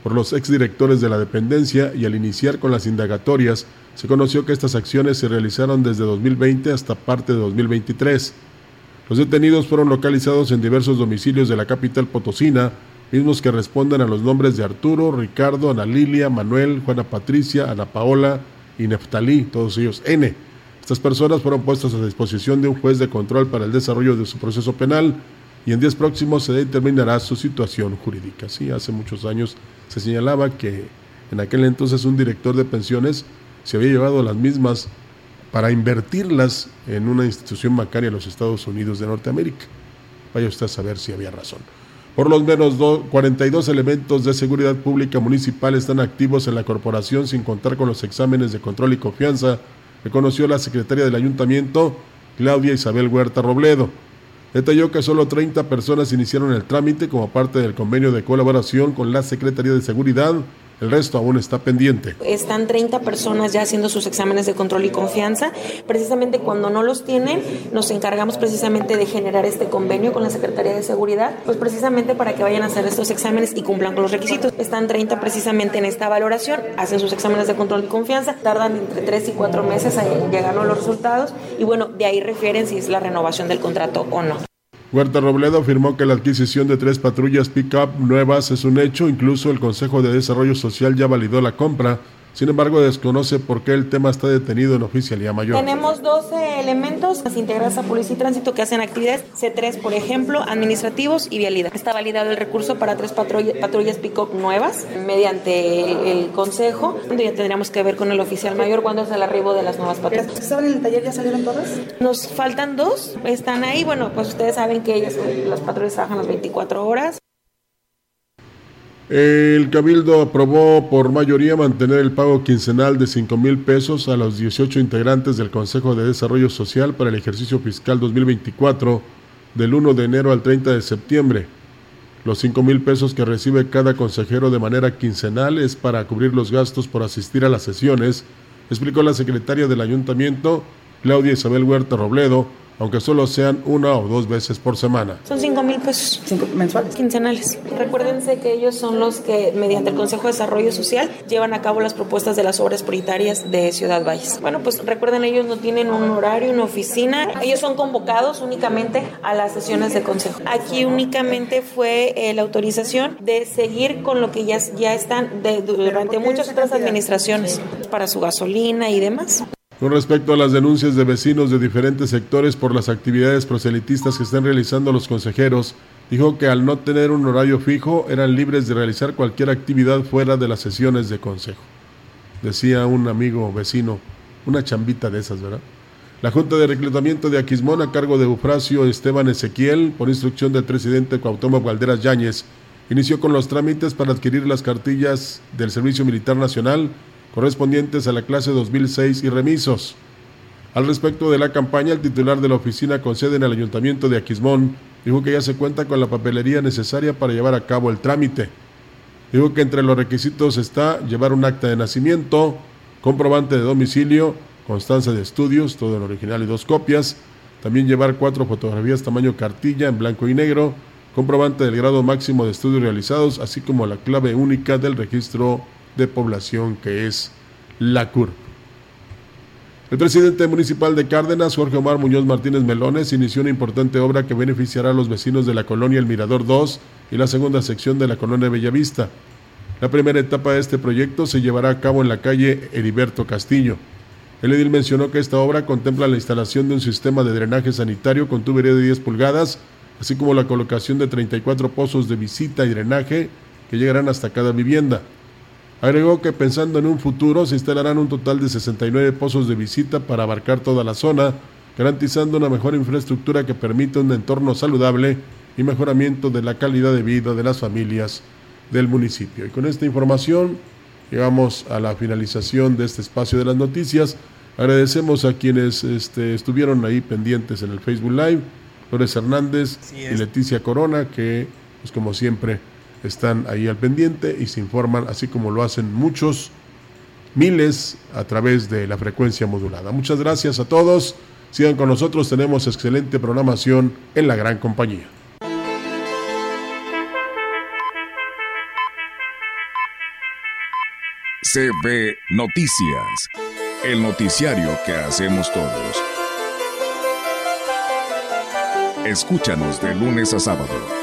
por los exdirectores de la dependencia y al iniciar con las indagatorias se conoció que estas acciones se realizaron desde 2020 hasta parte de 2023. Los detenidos fueron localizados en diversos domicilios de la capital potosina, mismos que responden a los nombres de Arturo, Ricardo, Ana Lilia, Manuel, Juana Patricia, Ana Paola y Neftalí, todos ellos N estas personas fueron puestas a disposición de un juez de control para el desarrollo de su proceso penal y en días próximos se determinará su situación jurídica. Sí, hace muchos años se señalaba que en aquel entonces un director de pensiones se había llevado las mismas para invertirlas en una institución bancaria en los Estados Unidos de Norteamérica. Vaya usted a saber si había razón. Por lo menos 42 elementos de seguridad pública municipal están activos en la corporación sin contar con los exámenes de control y confianza reconoció la secretaria del ayuntamiento, Claudia Isabel Huerta Robledo. Detalló que solo 30 personas iniciaron el trámite como parte del convenio de colaboración con la Secretaría de Seguridad el resto aún está pendiente. Están 30 personas ya haciendo sus exámenes de control y confianza. Precisamente cuando no los tienen, nos encargamos precisamente de generar este convenio con la Secretaría de Seguridad, pues precisamente para que vayan a hacer estos exámenes y cumplan con los requisitos. Están 30 precisamente en esta valoración, hacen sus exámenes de control y confianza, tardan entre 3 y 4 meses en llegar a los resultados y bueno, de ahí refieren si es la renovación del contrato o no. Huerta Robledo afirmó que la adquisición de tres patrullas pick-up nuevas es un hecho, incluso el Consejo de Desarrollo Social ya validó la compra, Sin embargo, desconoce por qué el tema está detenido en oficialía mayor. Tenemos 12 elementos integrados a Policía y Tránsito que hacen actividades C3, por ejemplo, administrativos y vialidad. Está validado el recurso para tres patrullas, patrullas pick-up nuevas mediante el, Consejo. Ya tendríamos que ver con el oficial mayor cuándo es el arribo de las nuevas patrullas. ¿Saben en el taller ya salieron todas? Nos faltan dos, están ahí. Bueno, pues ustedes saben que ellas, las patrullas trabajan las 24 horas. El Cabildo aprobó por mayoría mantener el pago quincenal de 5 mil pesos a los 18 integrantes del Consejo de Desarrollo Social para el ejercicio fiscal 2024 del 1 de enero al 30 de septiembre. Los 5 mil pesos que recibe cada consejero de manera quincenal es para cubrir los gastos por asistir a las sesiones, explicó la secretaria del ayuntamiento, Claudia Isabel Huerta Robledo, aunque solo sean una o dos veces por semana. Son cinco mil pesos. ¿Cinco mensuales? Quincenales. Recuérdense que ellos son los que, mediante el Consejo de Desarrollo Social, llevan a cabo las propuestas de las obras prioritarias de Ciudad Valles. Bueno, pues recuerden, ellos no tienen un horario, una oficina. Ellos son convocados únicamente a las sesiones de consejo. Aquí únicamente fue eh, la autorización de seguir con lo que ya, ya están de, durante muchas otras administraciones para su gasolina y demás. Con respecto a las denuncias de vecinos de diferentes sectores por las actividades proselitistas que están realizando los consejeros, dijo que al no tener un horario fijo eran libres de realizar cualquier actividad fuera de las sesiones de consejo. Decía un amigo vecino, una chambita de esas, ¿verdad? La Junta de Reclutamiento de Aquismón a cargo de Eufrasio Esteban Ezequiel, por instrucción del presidente Cuauhtémoc Valderas Yáñez, inició con los trámites para adquirir las cartillas del Servicio Militar Nacional correspondientes a la clase 2006 y remisos. Al respecto de la campaña, el titular de la oficina con sede en el Ayuntamiento de Aquismón dijo que ya se cuenta con la papelería necesaria para llevar a cabo el trámite. Dijo que entre los requisitos está llevar un acta de nacimiento, comprobante de domicilio, constancia de estudios, todo en original y dos copias, también llevar cuatro fotografías tamaño cartilla en blanco y negro, comprobante del grado máximo de estudios realizados, así como la clave única del registro de población que es la CURP. El presidente municipal de Cárdenas, Jorge Omar Muñoz Martínez Melones, inició una importante obra que beneficiará a los vecinos de la colonia El Mirador 2 y la segunda sección de la colonia Bellavista. La primera etapa de este proyecto se llevará a cabo en la calle Heriberto Castillo. El edil mencionó que esta obra contempla la instalación de un sistema de drenaje sanitario con tubería de 10 pulgadas, así como la colocación de 34 pozos de visita y drenaje que llegarán hasta cada vivienda. Agregó que pensando en un futuro se instalarán un total de 69 pozos de visita para abarcar toda la zona, garantizando una mejor infraestructura que permita un entorno saludable y mejoramiento de la calidad de vida de las familias del municipio. Y con esta información llegamos a la finalización de este espacio de las noticias. Agradecemos a quienes este, estuvieron ahí pendientes en el Facebook Live, Flores Hernández y Leticia Corona, que pues como siempre están ahí al pendiente y se informan, así como lo hacen muchos, miles, a través de la frecuencia modulada. Muchas gracias a todos. Sigan con nosotros, tenemos excelente programación en la gran compañía. CB Noticias, el noticiario que hacemos todos. Escúchanos de lunes a sábado